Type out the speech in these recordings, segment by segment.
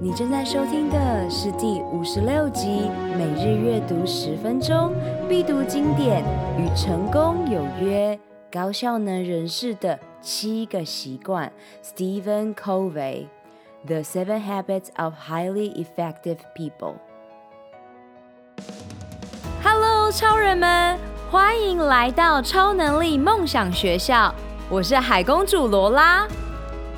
你正在收听的是第五十六集，每日阅读十分钟，必读经典与成功有约，高效能人士的七个习惯。Stephen Covey，The Seven Habits of Highly Effective People。Hello，超人们，欢迎来到超能力梦想学校，我是海公主罗拉。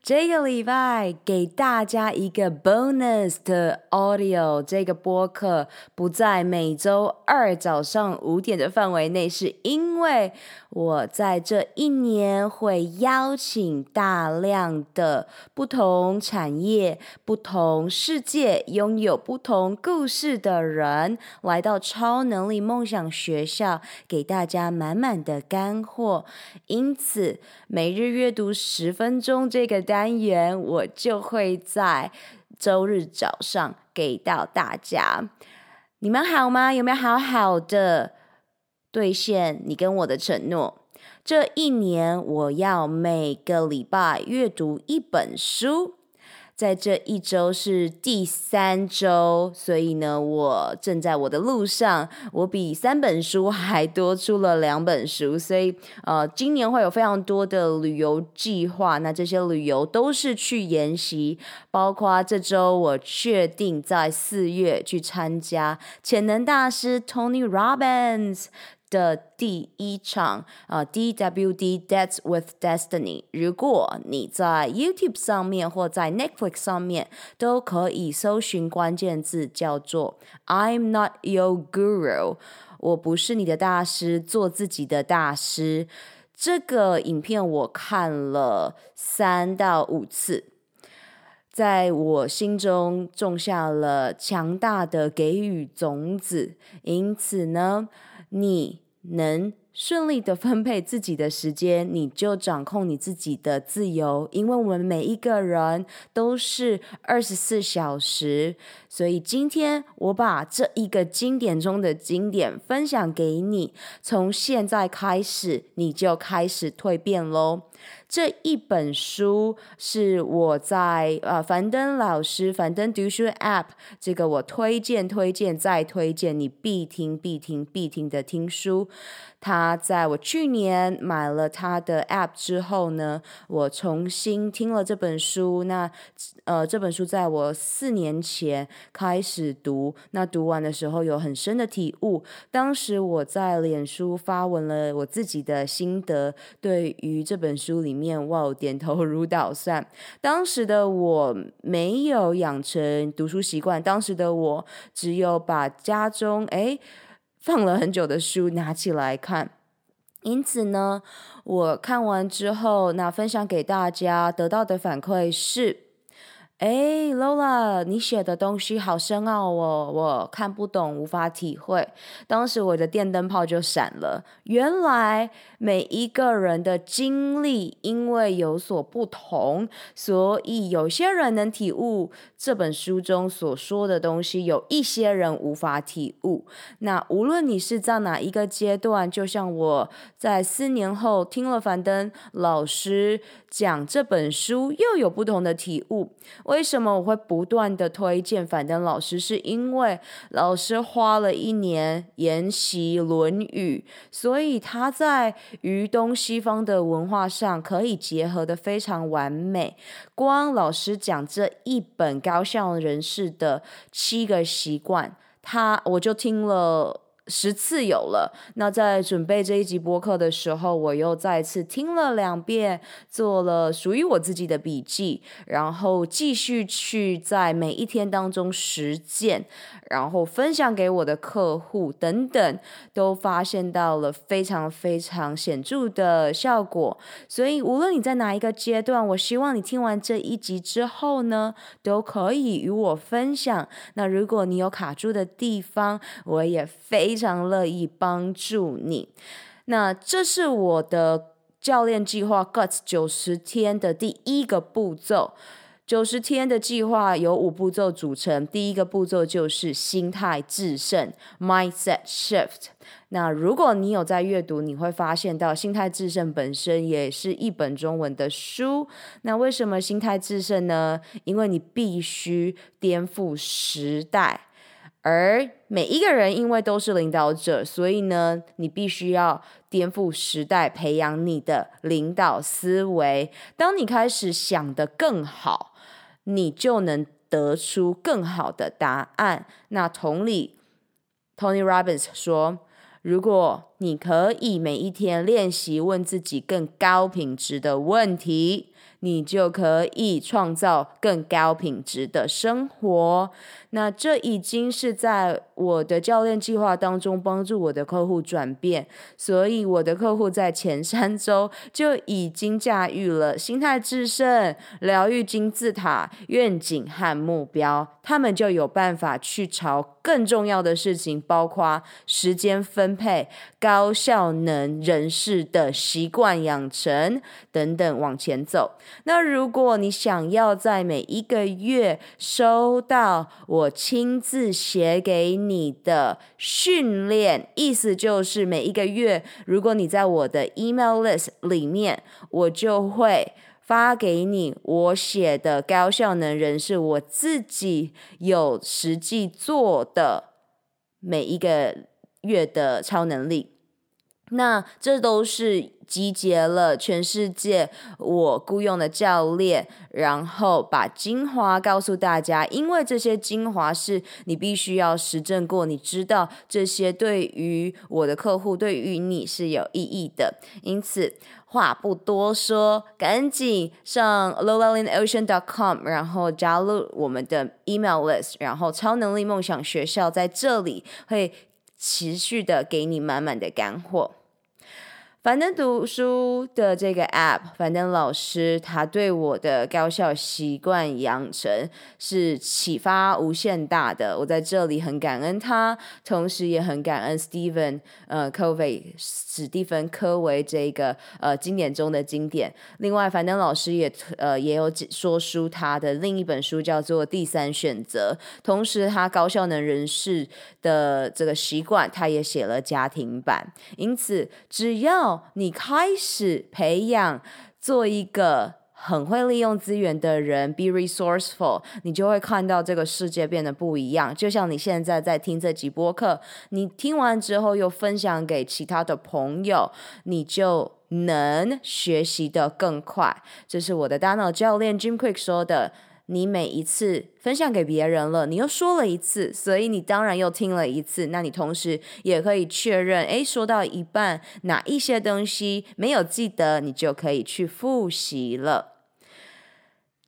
这个礼拜给大家一个 bonus 的 audio，这个播客不在每周二早上五点的范围内，是因为我在这一年会邀请大量的不同产业、不同世界、拥有不同故事的人来到超能力梦想学校，给大家满满的干货。因此，每日阅读十分钟这个单单元，我就会在周日早上给到大家。你们好吗？有没有好好的？兑现你跟我的承诺，这一年我要每个礼拜阅读一本书。在这一周是第三周，所以呢，我正在我的路上。我比三本书 还多出了两本书，所以呃，今年会有非常多的旅游计划。那这些旅游都是去研习，包括这周我确定在四月去参加潜能大师 Tony Robbins。的第一场啊，DWD That's with Destiny。如果你在 YouTube 上面或在 Netflix 上面都可以搜寻关键字，叫做 "I'm not your guru"，我不是你的大师，做自己的大师。这个影片我看了三到五次，在我心中种下了强大的给予种子，因此呢，你能顺利的分配自己的时间，你就掌控你自己的自由。因为我们每一个人都是二十四小时，所以今天我把这一个经典中的经典分享给你。从现在开始，你就开始蜕变喽。这一本书是我在呃樊登老师樊登读书 App 这个我推荐推荐再推荐你必听必听必听的听书。他在我去年买了他的 App 之后呢，我重新听了这本书。那呃这本书在我四年前开始读，那读完的时候有很深的体悟。当时我在脸书发文了我自己的心得，对于这本书里面哇点头如捣蒜。当时的我没有养成读书习惯，当时的我只有把家中诶。放了很久的书拿起来看，因此呢，我看完之后，那分享给大家得到的反馈是。哎，Lola，你写的东西好深奥哦，我看不懂，无法体会。当时我的电灯泡就闪了。原来每一个人的经历因为有所不同，所以有些人能体悟这本书中所说的东西，有一些人无法体悟。那无论你是在哪一个阶段，就像我在四年后听了樊登老师讲这本书，又有不同的体悟。为什么我会不断的推荐樊登老师？是因为老师花了一年研习《论语》，所以他在于东西方的文化上可以结合的非常完美。光老师讲这一本高效人士的七个习惯，他我就听了十次有了。那在准备这一集播客的时候，我又再次听了两遍，做了属于我自己的笔记，然后继续去在每一天当中实践，然后分享给我的客户等等，都发现到了非常非常显著的效果。所以无论你在哪一个阶段，我希望你听完这一集之后呢，都可以与我分享。那如果你有卡住的地方，我也非非常乐意帮助你。那这是我的教练计划 Guts 九十天的第一个步骤。九十天的计划由五步骤组成，第一个步骤就是心态制胜 （Mindset Shift）。那如果你有在阅读，你会发现到心态制胜本身也是一本中文的书。那为什么心态制胜呢？因为你必须颠覆时代。而每一个人因为都是领导者，所以呢，你必须要颠覆时代，培养你的领导思维。当你开始想得更好，你就能得出更好的答案。那同理，Tony Robbins 说，如果你可以每一天练习问自己更高品质的问题，你就可以创造更高品质的生活。那这已经是在我的教练计划当中帮助我的客户转变，所以我的客户在前三周就已经驾驭了心态致胜、疗愈金字塔、愿景和目标，他们就有办法去朝更重要的事情，包括时间分配、高效能人士的习惯养成等等往前走。那如果你想要在每一个月收到我我亲自写给你的训练，意思就是每一个月，如果你在我的 email list 里面，我就会发给你我写的高效能人士，我自己有实际做的每一个月的超能力。那这都是集结了全世界我雇佣的教练，然后把精华告诉大家，因为这些精华是你必须要实证过，你知道这些对于我的客户，对于你是有意义的。因此话不多说，赶紧上 lowellinocean.com，然后加入我们的 email list，然后超能力梦想学校在这里会持续的给你满满的干货。樊登读书的这个 App，樊登老师他对我的高效习惯养成是启发无限大的。我在这里很感恩他，同时也很感恩 Stephen 呃 Covey 史蒂芬科维这个呃经典中的经典。另外，樊登老师也呃也有说书，他的另一本书叫做《第三选择》。同时，他高效能人士的这个习惯，他也写了家庭版。因此，只要你开始培养做一个很会利用资源的人，be resourceful，你就会看到这个世界变得不一样。就像你现在在听这集播客，你听完之后又分享给其他的朋友，你就能学习得更快。这是我的大脑教练 Jim Quick 说的。你每一次分享给别人了，你又说了一次，所以你当然又听了一次。那你同时也可以确认，诶，说到一半哪一些东西没有记得，你就可以去复习了。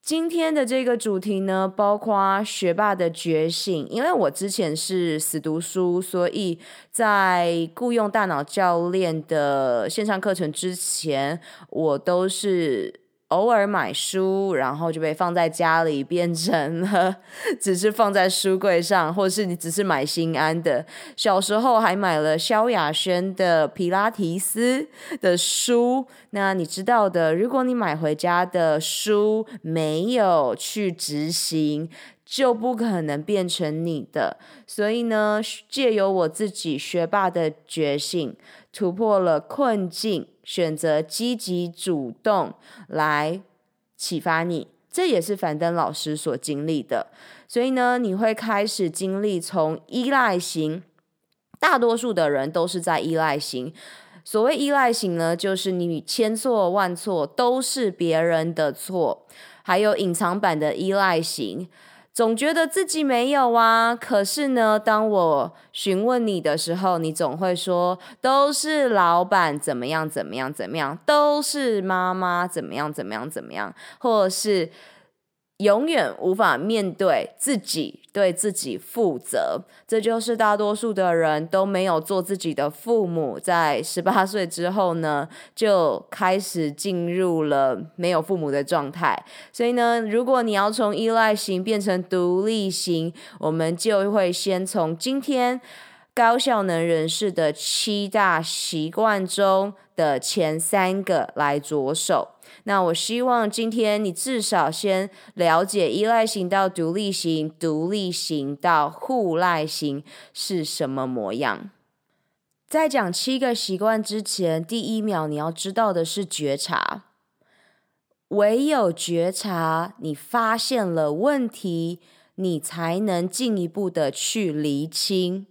今天的这个主题呢，包括学霸的觉醒。因为我之前是死读书，所以在雇佣大脑教练的线上课程之前，我都是。偶尔买书，然后就被放在家里，变成了 只是放在书柜上，或是你只是买心安的。小时候还买了萧亚轩的皮拉提斯的书。那你知道的，如果你买回家的书没有去执行，就不可能变成你的。所以呢，借由我自己学霸的觉醒，突破了困境。选择积极主动来启发你，这也是樊登老师所经历的。所以呢，你会开始经历从依赖型，大多数的人都是在依赖型。所谓依赖型呢，就是你千错万错都是别人的错。还有隐藏版的依赖型。总觉得自己没有啊，可是呢，当我询问你的时候，你总会说都是老板怎么样怎么样怎么样，都是妈妈怎么样怎么样怎么样，或者是。永远无法面对自己，对自己负责，这就是大多数的人都没有做自己的父母，在十八岁之后呢，就开始进入了没有父母的状态。所以呢，如果你要从依赖型变成独立型，我们就会先从今天高效能人士的七大习惯中的前三个来着手。那我希望今天你至少先了解依赖型到独立型，独立型到互赖型是什么模样。在讲七个习惯之前，第一秒你要知道的是觉察。唯有觉察，你发现了问题，你才能进一步的去厘清。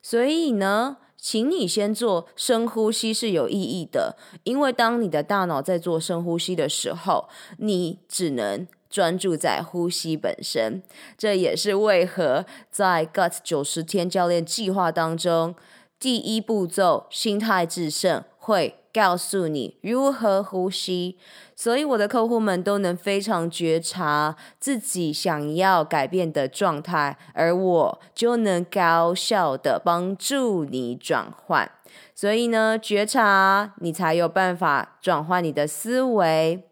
所以呢，请你先做深呼吸是有意义的，因为当你的大脑在做深呼吸的时候，你只能专注在呼吸本身。这也是为何在 GUT 九十天教练计划当中，第一步骤心态制胜会告诉你如何呼吸。所以我的客户们都能非常觉察自己想要改变的状态，而我就能高效的帮助你转换。所以呢，觉察你才有办法转换你的思维。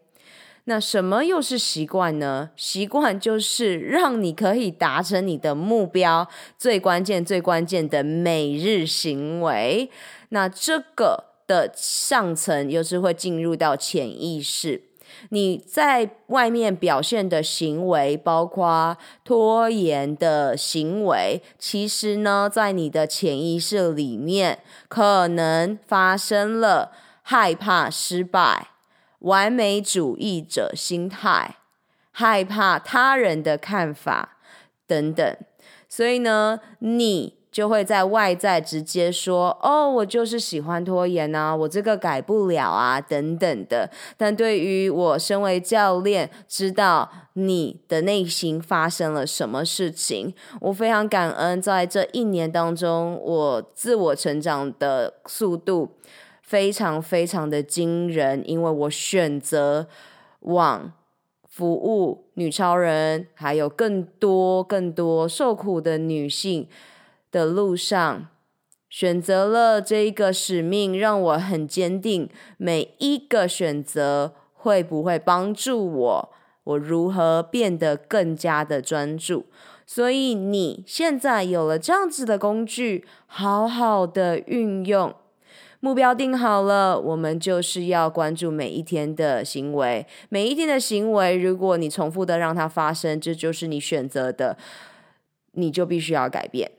那什么又是习惯呢？习惯就是让你可以达成你的目标，最关键、最关键的每日行为。那这个。的上层又是会进入到潜意识，你在外面表现的行为，包括拖延的行为，其实呢，在你的潜意识里面，可能发生了害怕失败、完美主义者心态、害怕他人的看法等等，所以呢，你。就会在外在直接说：“哦，我就是喜欢拖延啊，我这个改不了啊，等等的。”但对于我身为教练，知道你的内心发生了什么事情，我非常感恩，在这一年当中，我自我成长的速度非常非常的惊人，因为我选择往服务女超人，还有更多更多受苦的女性。的路上，选择了这一个使命，让我很坚定。每一个选择会不会帮助我？我如何变得更加的专注？所以你现在有了这样子的工具，好好的运用。目标定好了，我们就是要关注每一天的行为。每一天的行为，如果你重复的让它发生，这就是你选择的，你就必须要改变。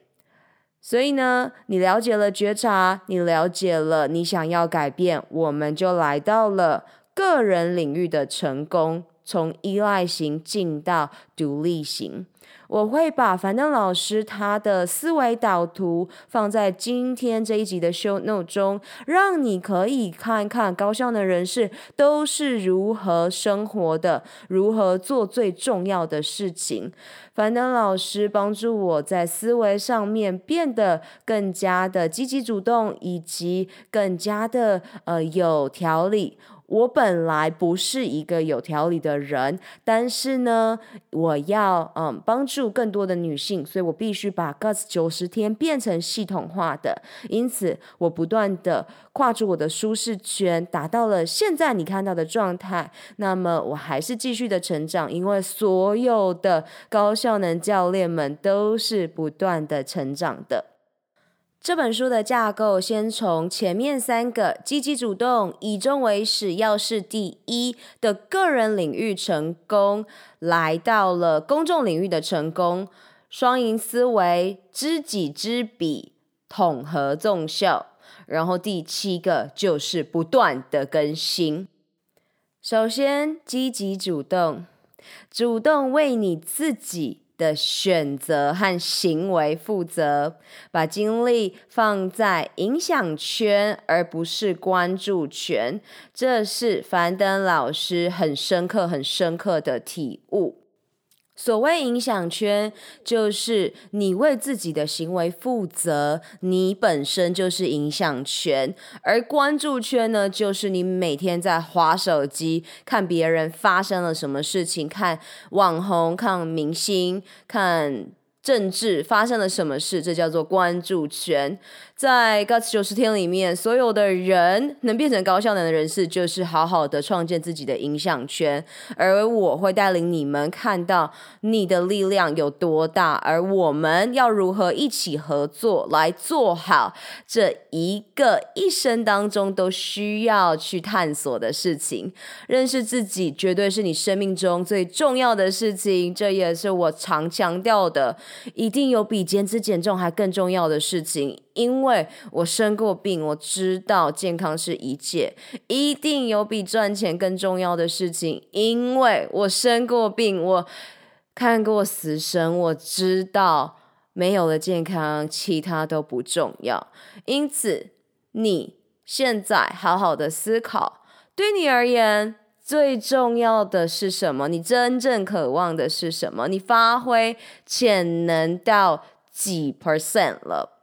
所以呢，你了解了觉察，你了解了你想要改变，我们就来到了个人领域的成功，从依赖型进到独立型。我会把樊登老师他的思维导图放在今天这一集的 show note 中，让你可以看看高效能人士都是如何生活的，如何做最重要的事情。樊登老师帮助我在思维上面变得更加的积极主动，以及更加的呃有条理。我本来不是一个有条理的人，但是呢，我要嗯帮助更多的女性，所以我必须把 GUT 九十天变成系统化的。因此，我不断的跨出我的舒适圈，达到了现在你看到的状态。那么，我还是继续的成长，因为所有的高效能教练们都是不断的成长的。这本书的架构，先从前面三个积极主动、以终为始、要事第一的个人领域成功，来到了公众领域的成功，双赢思维、知己知彼、统合综效，然后第七个就是不断的更新。首先，积极主动，主动为你自己的选择和行为负责，把精力放在影响圈，而不是关注圈。这是樊登老师很深刻、很深刻的体悟。所谓影响圈，就是你为自己的行为负责，你本身就是影响圈；而关注圈呢，就是你每天在划手机，看别人发生了什么事情，看网红、看明星、看政治发生了什么事，这叫做关注圈。在 Guts 九十天里面，所有的人能变成高效能的人士，就是好好的创建自己的影响圈。而我会带领你们看到你的力量有多大，而我们要如何一起合作来做好这一个一生当中都需要去探索的事情。认识自己绝对是你生命中最重要的事情，这也是我常强调的。一定有比减脂减重还更重要的事情。因为我生过病，我知道健康是一切。一定有比赚钱更重要的事情，因为我生过病，我看过死神，我知道没有了健康，其他都不重要。因此，你现在好好的思考，对你而言最重要的是什么？你真正渴望的是什么？你发挥潜能到几 percent 了？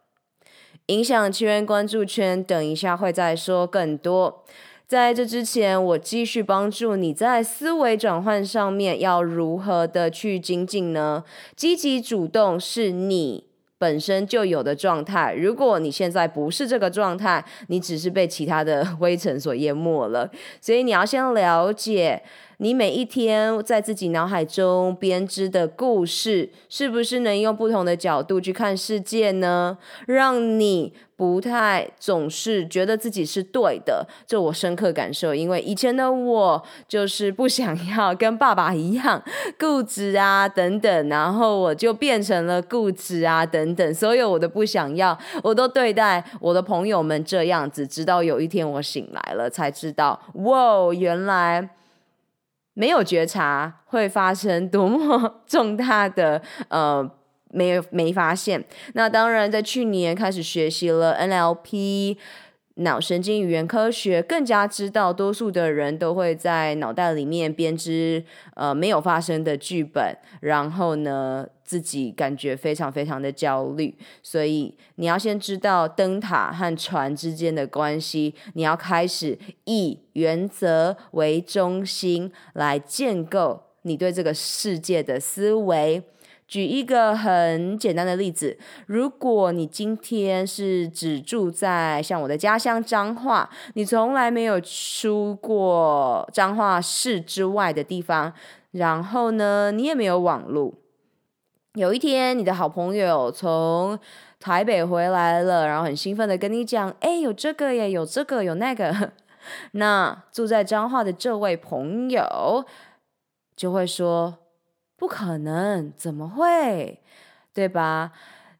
影响圈、关注圈，等一下会再说更多。在这之前，我继续帮助你在思维转换上面要如何的去精进呢？积极主动是你本身就有的状态。如果你现在不是这个状态，你只是被其他的灰尘所淹没了。所以你要先了解。你每一天在自己脑海中编织的故事，是不是能用不同的角度去看世界呢？让你不太总是觉得自己是对的。这我深刻感受，因为以前的我就是不想 要跟爸爸一样固执啊等等，然后我就变成了固执啊等等。所有我的不想要，我都对待我的朋友们这样子，直到有一天我醒来了，才知道，哇，原来。没有觉察会发生多么 重大的呃，没有没发现。那当然，在去年开始学习了 NLP。脑神经语言科学更加知道，多数的人都会在脑袋里面编织呃没有发生的剧本，然后呢，自己感觉非常非常的焦虑。所以你要先知道灯塔和船之间的关系，你要开始以原则为中心来建构你对这个世界的思维。举一个很简单的例子，如果你今天是只住在像我的家乡彰化，你从来没有出过彰化市之外的地方，然后呢，你也没有网络。有一天，你的好朋友从台北回来了，然后很兴奋的跟你讲：“哎，有这个耶，有这个，有那个。”那住在彰化的这位朋友就会说。不可能，怎么会？对吧？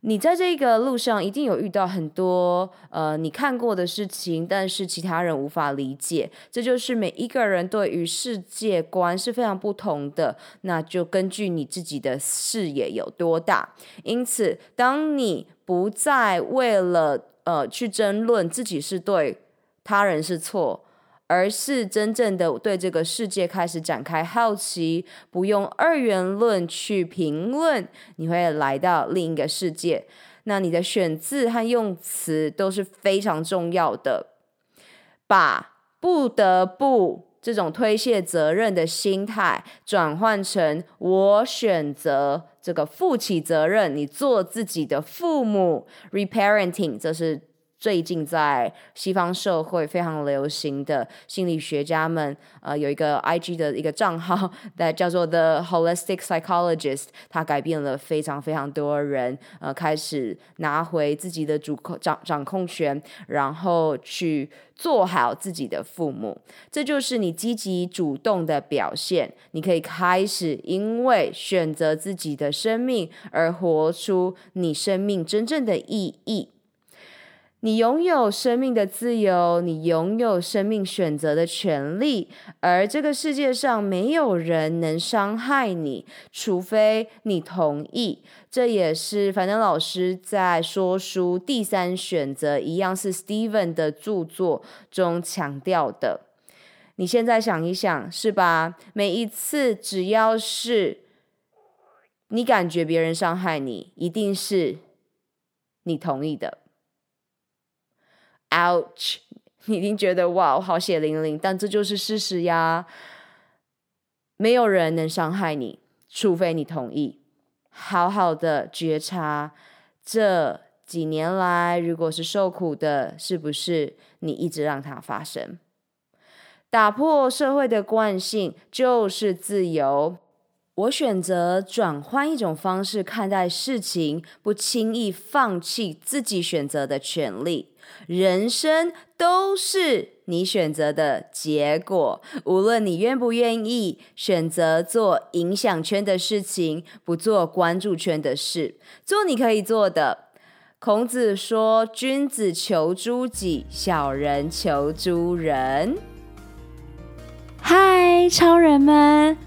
你在这个路上一定有遇到很多呃你看过的事情，但是其他人无法理解。这就是每一个人对于世界观是非常不同的。那就根据你自己的视野有多大。因此，当你不再为了呃去争论自己是对，他人是错。而是真正的对这个世界开始展开好奇，不用二元论去评论，你会来到另一个世界。那你的选字和用词都是非常重要的，把不得不这种推卸责任的心态转换成我选择这个负起责任，你做自己的父母，reparenting，这是。最近在西方社会非常流行的心理学家们，呃，有一个 IG 的一个账号，叫做 The Holistic Psychologist，他改变了非常非常多人，呃，开始拿回自己的主控掌掌控权，然后去做好自己的父母，这就是你积极主动的表现。你可以开始因为选择自己的生命而活出你生命真正的意义。你拥有生命的自由，你拥有生命选择的权利，而这个世界上没有人能伤害你，除非你同意。这也是樊登老师在说书第三选择一样是 Steven 的著作中强调的。你现在想一想，是吧？每一次只要是你感觉别人伤害你，一定是你同意的。Ouch！你一定觉得哇，我好血淋淋，但这就是事实呀。没有人能伤害你，除非你同意。好好的觉察，这几年来，如果是受苦的，是不是你一直让它发生？打破社会的惯性就是自由。我选择转换一种方式看待事情，不轻易放弃自己选择的权利。人生都是你选择的结果，无论你愿不愿意选择做影响圈的事情，不做关注圈的事，做你可以做的。孔子说：“君子求诸己，小人求诸人。”嗨，超人们！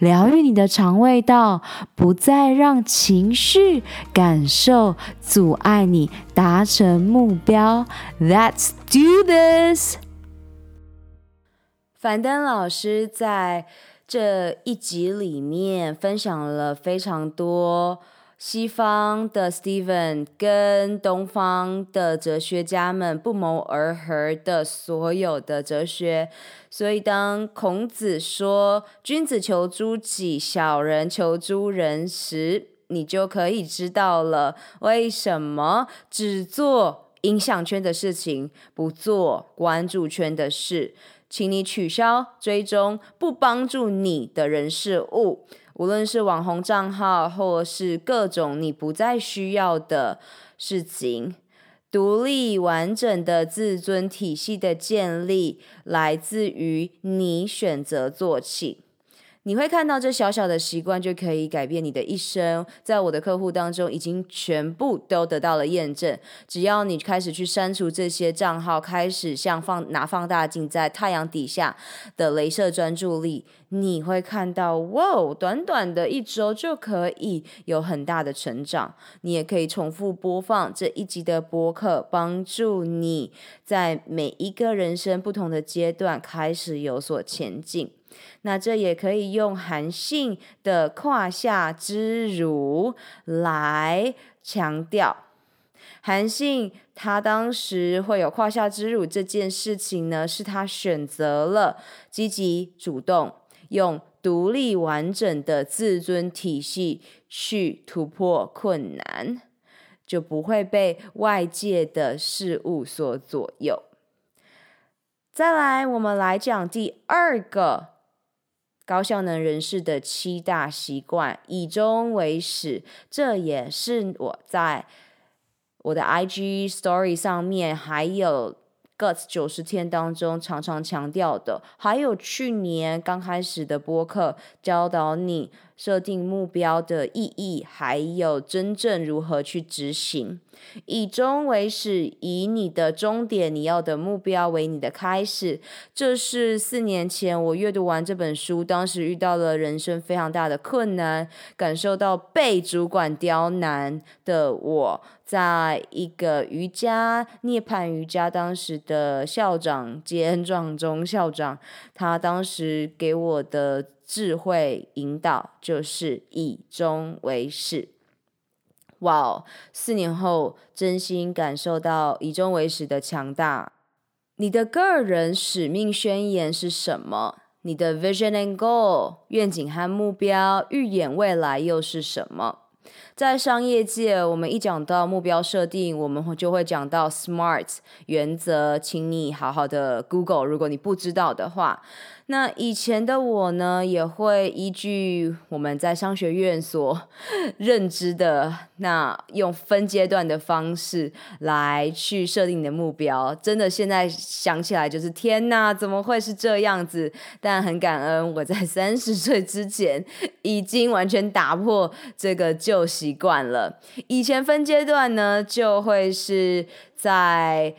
疗愈你的肠胃道，不再让情绪感受阻碍你达成目标。Let's do this！樊登老师在这一集里面分享了非常多。西方的 Steven 跟东方的哲学家们不谋而合的所有的哲学，所以当孔子说“君子求诸己，小人求诸人”时，你就可以知道了为什么只做影响圈的事情，不做关注圈的事。请你取消追踪不帮助你的人事物。无论是网红账号，或是各种你不再需要的事情，独立完整的自尊体系的建立，来自于你选择做起。你会看到这小小的习惯就可以改变你的一生，在我的客户当中已经全部都得到了验证。只要你开始去删除这些账号，开始像放拿放大镜在太阳底下的镭射专注力，你会看到，哇，短短的一周就可以有很大的成长。你也可以重复播放这一集的播客，帮助你在每一个人生不同的阶段开始有所前进。那这也可以用韩信的胯下之辱来强调。韩信他当时会有胯下之辱这件事情呢，是他选择了积极主动，用独立完整的自尊体系去突破困难，就不会被外界的事物所左右。再来，我们来讲第二个高效能人士的七大习惯，以终为始。这也是我在我的 IG Story 上面还有。Guts 九十天当中常常强调的，还有去年刚开始的播客教导你设定目标的意义，还有真正如何去执行。以终为始，以你的终点、你要的目标为你的开始。这是四年前我阅读完这本书，当时遇到了人生非常大的困难，感受到被主管刁难的我，在一个瑜伽涅槃瑜伽当时的校长兼 撞钟校长，他当时给我的智慧引导就是以终为始。哇哦！四年后，真心感受到以终为始的强大。你的个人使命宣言是什么？你的 vision and goal 愿景和目标，预演未来又是什么？在商业界，我们一讲到目标设定，我们就会讲到 SMART 原则，请你好好的 Google，如果你不知道的话。那以前的我呢，也会依据我们在商学院所 认知的，那用分阶段的方式来去设定你的目标。真的，现在想起来就是天哪，怎么会是这样子？但很感恩，我在三十岁之前已经完全打破这个旧习习惯了。以前分阶段呢，就会是在。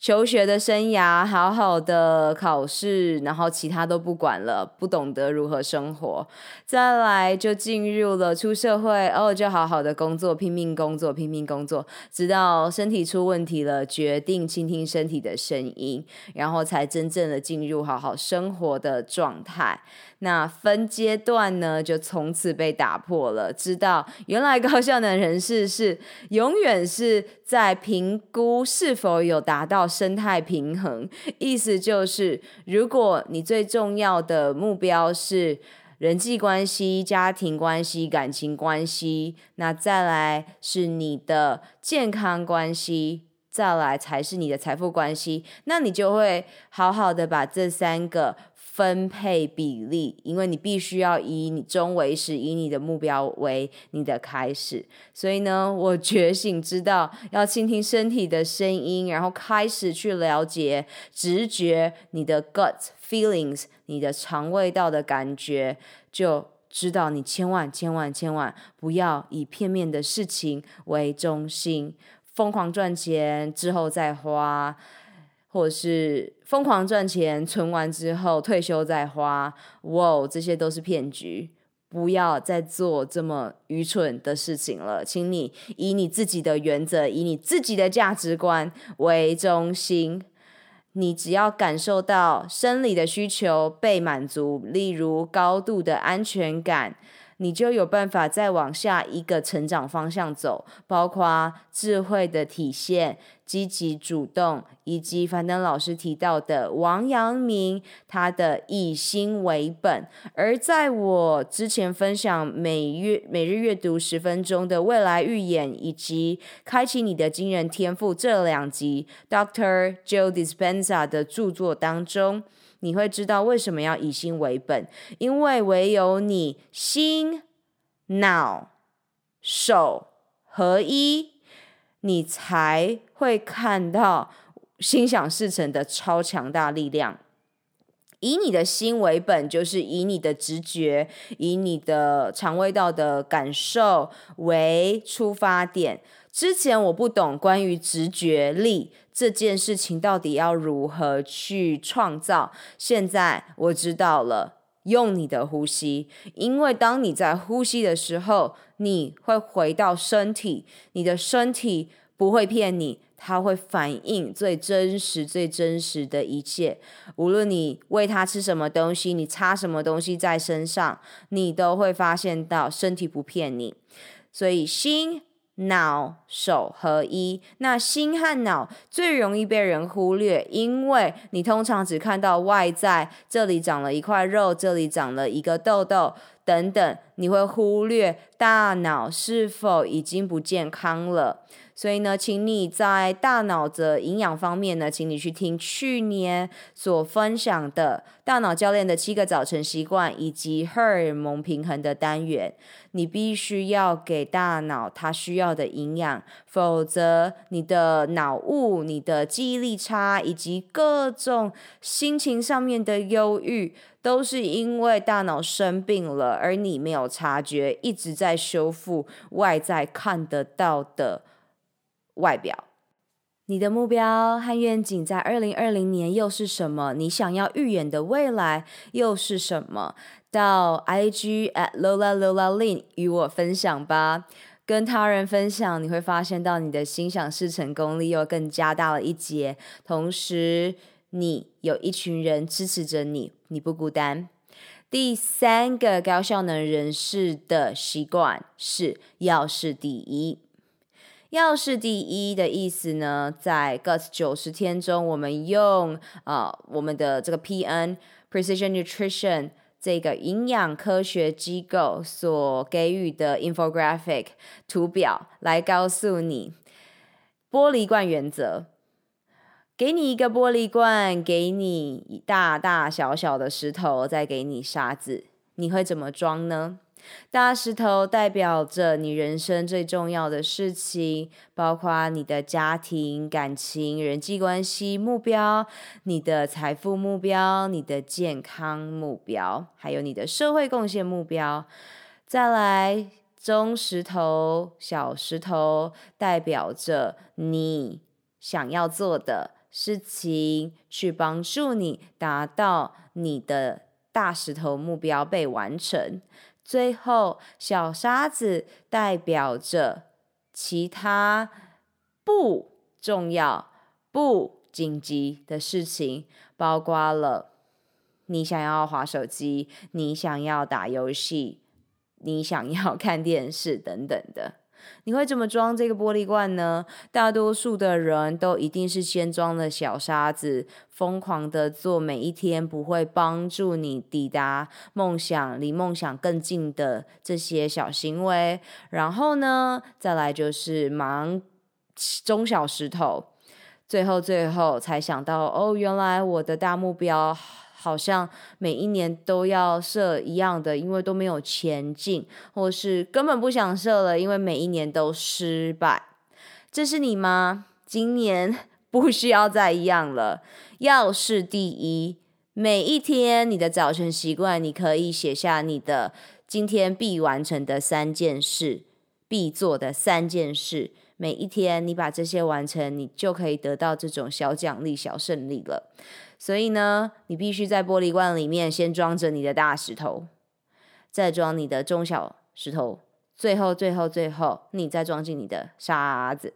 求学的生涯，好好的考试，然后其他都不管了，不懂得如何生活。再来就进入了出社会，哦，就好好的工作，拼命工作，拼命工作，直到身体出问题了，决定倾听身体的声音，然后才真正的进入好好生活的状态。那分阶段呢，就从此被打破了。知道原来高效能人士是永远是在评估是否有达到生态平衡，意思就是，如果你最重要的目标是人际关系、家庭关系、感情关系，那再来是你的健康关系，再来才是你的财富关系，那你就会好好的把这三个。分配比例，因为你必须要以你终为始，以你的目标为你的开始。所以呢，我觉醒知道要倾听身体的声音，然后开始去了解直觉，你的 gut feelings，你的肠胃道的感觉，就知道你千万千万千万不要以片面的事情为中心，疯狂赚钱之后再花。或者是疯狂赚钱，存完之后退休再花，哇，这些都是骗局，不要再做这么愚蠢的事情了。请你以你自己的原则，以你自己的价值观为中心。你只要感受到生理的需求被满足，例如高度的安全感。你就有办法再往下一个成长方向走，包括智慧的体现、积极主动，以及樊登老师提到的王阳明他的以心为本。而在我之前分享每月每日阅读十分钟的未来预演，以及开启你的惊人天赋这两集，Dr. Joe Dispenza 的著作当中。你会知道为什么要以心为本，因为唯有你心、脑、手合一，你才会看到心想事成的超强大力量。以你的心为本，就是以你的直觉、以你的肠胃道的感受为出发点。之前我不懂关于直觉力这件事情到底要如何去创造，现在我知道了。用你的呼吸，因为当你在呼吸的时候，你会回到身体，你的身体不会骗你，它会反映最真实、最真实的一切。无论你喂它吃什么东西，你擦什么东西在身上，你都会发现到身体不骗你。所以心。脑手合一，那心和脑最容易被人忽略，因为你通常只看到外在，这里长了一块肉，这里长了一个痘痘。等等，你会忽略大脑是否已经不健康了。所以呢，请你在大脑的营养方面呢，请你去听去年所分享的大脑教练的七个早晨习惯，以及荷尔蒙平衡的单元。你必须要给大脑它需要的营养，否则你的脑雾、你的记忆力差，以及各种心情上面的忧郁，都是因为大脑生病了，而你没有察觉，一直在修复外在看得到的。外表，你的目标和愿景在二零二零年又是什么？你想要预演的未来又是什么？到 IG at Lola Lola Lin 与我分享吧。跟他人分享，你会发现到你的心想事成功力又更加大了一截。同时，你有一群人支持着你，你不孤单。第三个高效能人士的习惯是要事第一。要事第一的意思呢，在 Gut 九十天中，我们用啊、呃、我们的这个 PN Precision Nutrition 这个营养科学机构所给予的 infographic 图表来告诉你玻璃罐原则。给你一个玻璃罐，给你大大小小的石头，再给你沙子，你会怎么装呢？大石头代表着你人生最重要的事情，包括你的家庭、感情、人际关系目标、你的财富目标、你的健康目标，还有你的社会贡献目标。再来，中石头、小石头代表着你想要做的事情，去帮助你达到你的大石头目标被完成。最后，小沙子代表着其他不重要、不紧急的事情，包括了你想要滑手机、你想要打游戏、你想要看电视等等的。你会怎么装这个玻璃罐呢？大多数的人都一定是先装了小沙子，疯狂的做每一天不会帮助你抵达梦想、离梦想更近的这些小行为。然后呢，再来就是忙中小石头，最后最后才想到，哦，原来我的大目标。好像每一年都要设一样的，因为都没有前进，或是根本不想设了，因为每一年都失败。这是你吗？今年 不需要再一样了，要事第一。每一天你的早晨习惯，你可以写下你的今天必完成的三件事，必做的三件事。每一天你把这些完成，你就可以得到这种小奖励、小胜利了。所以呢，你必须在玻璃罐里面先装着你的大石头，再装你的中小石头，最后、最后、最后，你再装进你的沙子。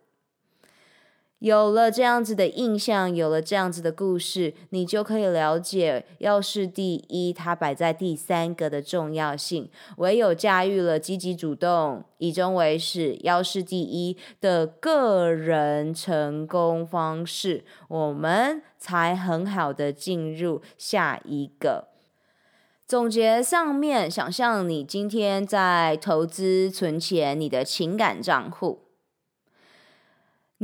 有了这样子的印象，有了这样子的故事，你就可以了解要是第一，它摆在第三个的重要性。唯有驾驭了积极主动、以终为始、要是第一的个人成功方式，我们才很好的进入下一个。总结上面，想象你今天在投资存钱，你的情感账户。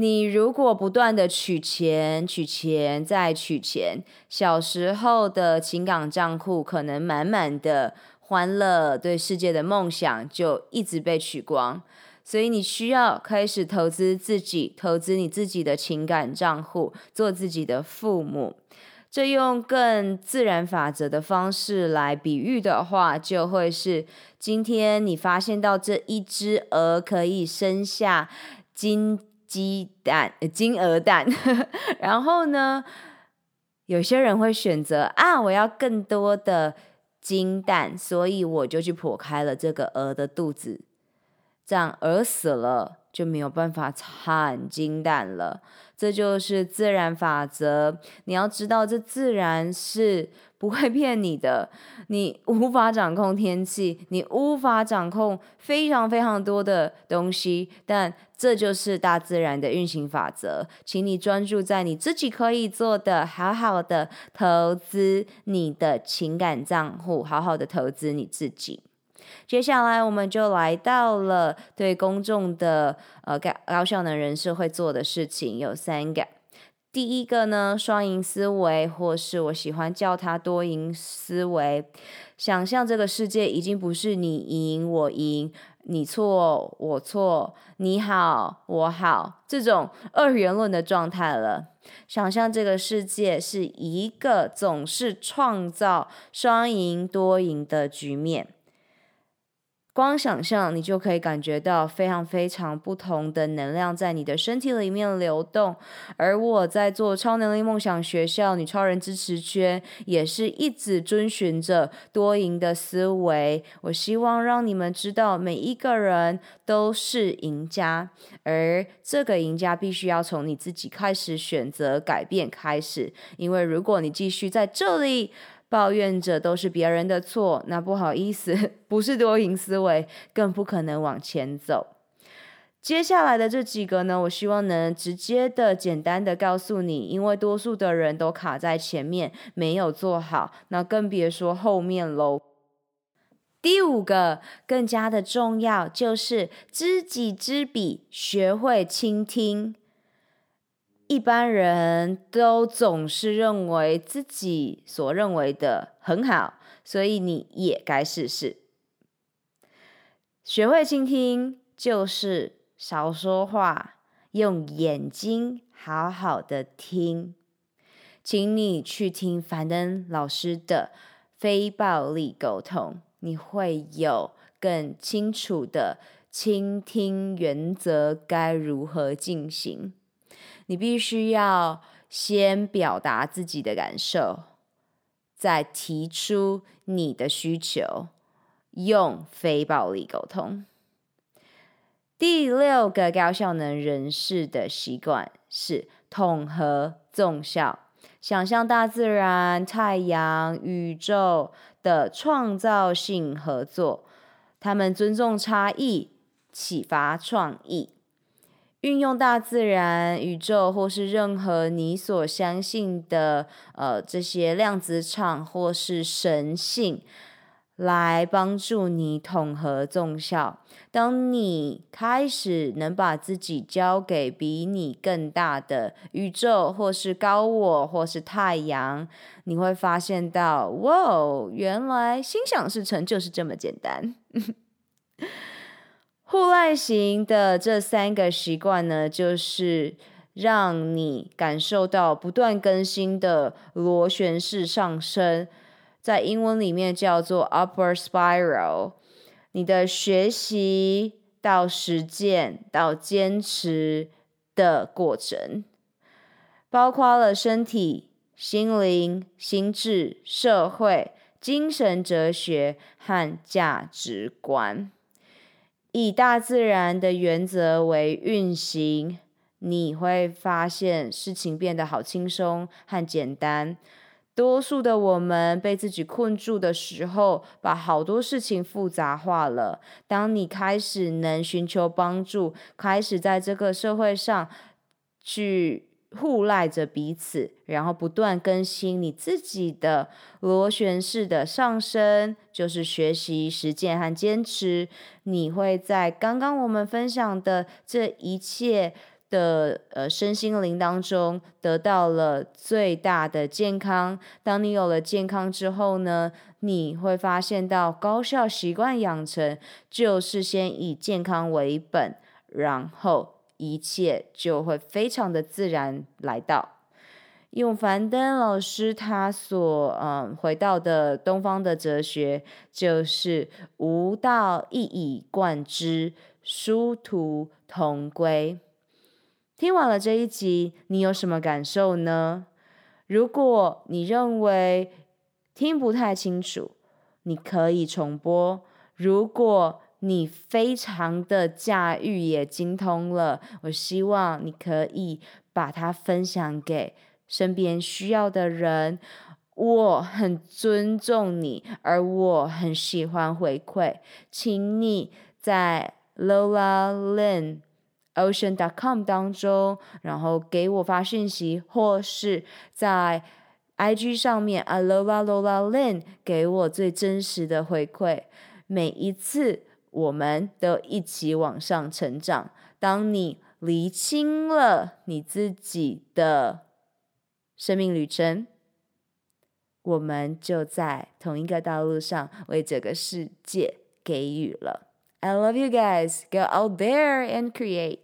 你如果不断的取钱、取钱再取钱，小时候的情感账户可能满满的欢乐，对世界的梦想就一直被取光。所以你需要开始投资自己，投资你自己的情感账户，做自己的父母。这用更自然法则的方式来比喻的话，就会是今天你发现到这一只鹅可以生下金。鸡蛋，金鹅蛋，然后呢，有些人会选择啊，我要更多的金蛋，所以我就去剖开了这个鹅的肚子，这样鹅死了，就没有办法产金蛋了。这就是自然法则。你要知道，这自然是不会骗你的。你无法掌控天气，你无法掌控非常非常多的东西，但这就是大自然的运行法则。请你专注在你自己可以做的，好好的投资你的情感账户，好好的投资你自己。接下来，我们就来到了对公众的呃高高效能人士会做的事情，有三个。第一个呢，双赢思维，或是我喜欢叫它多赢思维。想象这个世界已经不是你赢我赢，你错我错，你好我好这种二元论的状态了。想象这个世界是一个总是创造双赢多赢的局面。光想象，你就可以感觉到非常非常不同的能量在你的身体里面流动。而我在做超能力梦想学校女超人支持圈，也是一直遵循着多赢的思维。我希望让你们知道，每一个人都是赢家，而这个赢家必须要从你自己开始选择改变开始。因为如果你继续在这里，抱怨着都是别人的错，那不好意思，不是多赢思维，更不可能往前走。接下来的这几个呢，我希望能直接的、简单的告诉你，因为多数的人都卡在前面，没有做好，那更别说后面喽。第五个更加的重要，就是知己知彼，学会倾听。一般人都总是认为自己所认为的很好，所以你也该试试。学会倾听，就是少说话，用眼睛好好的听。请你去听樊登老师的非暴力沟通，你会有更清楚的倾听原则该如何进行。你必须要先表达自己的感受，再提出你的需求，用非暴力沟通。第六个高效能人士的习惯是统合综效，想象大自然、太阳、宇宙的创造性合作，他们尊重差异，启发创意。运用大自然、宇宙，或是任何你所相信的呃这些量子场或是神性，来帮助你统合综效。当你开始能把自己交给比你更大的宇宙，或是高我，或是太阳，你会发现到，哇，原来心想事成就是这么简单。互赖型的这三个习惯呢，就是让你感受到不断更新的螺旋式上升，在英文里面叫做 upward spiral。你的学习到实践到坚持的过程，包括了身体、心灵、心智、社会、精神哲学和价值观。以大自然的原则为运行，你会发现事情变得好轻松和简单。多数的我们被自己困住的时候，把好多事情复杂化了。当你开始能寻求帮助，开始在这个社会上去。互赖着彼此，然后不断更新你自己的螺旋式的上升，就是学习、实践和坚持。你会在刚刚我们分享的这一切的呃身心灵当中得到了最大的健康。当你有了健康之后呢，你会发现到高效习惯养成就是先以健康为本，然后。一切就会非常的自然来到。用樊登老师他所嗯回到的东方的哲学，就是无道一以贯之，殊途同归。听完了这一集，你有什么感受呢？如果你认为听不太清楚，你可以重播。如果你非常的驾驭也精通了，我希望你可以把它分享给身边需要的人。我很尊重你，而我很喜欢回馈，请你在 Lola Lin Ocean dot com 当中，然后给我发信息，或是在 IG 上面啊 Lola Lola Lin 给我最真实的回馈。每一次我们都一起往上成长。当你厘清了你自己的生命旅程。我们就在同一个道路上，为这个世界给予了。I love you guys. Go out there and create.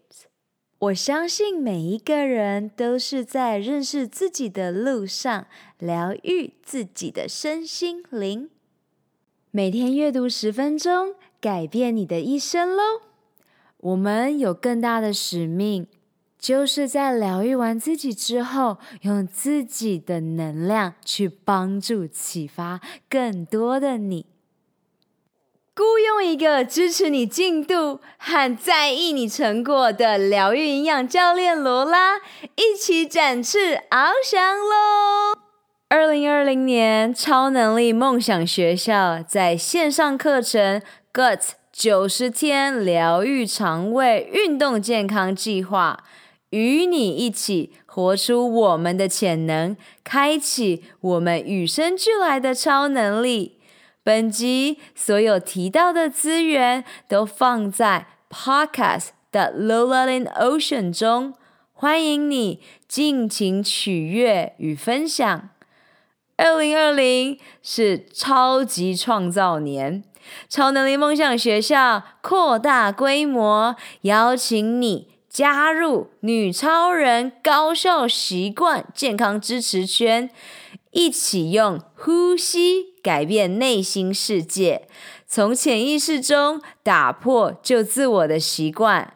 我相信每一个人都是在认识自己的路上，疗愈自己的身心灵。每天阅读十分钟，改变你的一生喽！我们有更大的使命。就是在疗愈完自己之后，用自己的能量去帮助、启发更多的你。雇佣一个支持你进度和在意你成果的疗愈营养教练罗拉，一起展翅翱翔喽！二零二零年超能力梦想学校在线上课程 Gut 九十天疗愈肠胃运动健康计划。与你一起活出我们的潜能，开启我们与生俱来的超能力。本集所有提到的资源都放在 Podcast 的 Lola in Ocean 中，欢迎你尽情取悦与分享。二零二零是超级创造年，超能力梦想学校扩大规模，邀请你。加入女超人高效习惯健康支持圈，一起用呼吸改变内心世界，从潜意识中打破旧自我的习惯。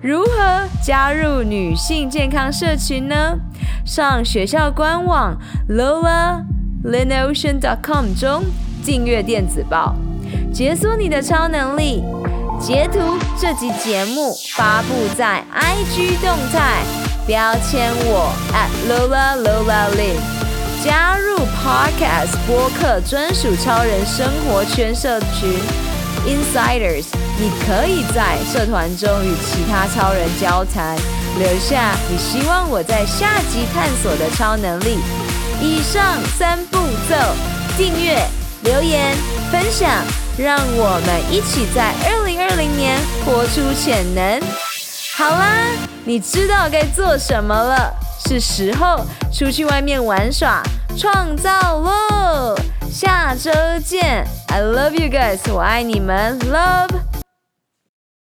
如何加入女性健康社群呢？上学校官网 lolalinocean.com 中订阅电子报，解锁你的超能力。截图这集节目发布在 IG 动态，标签我 at Lola Lola Lin。加入 Podcast 播客专属超人生活圈社群 Insiders，你可以在社团中与其他超人交谈，留下你希望我在下集探索的超能力。以上三步骤：订阅、留言、分享，让我们一起在二零二零年活出潜能。好啦，你知道该做什么了。是时候出去外面玩耍、创造喽！下周见，I love you guys，我爱你们，Love。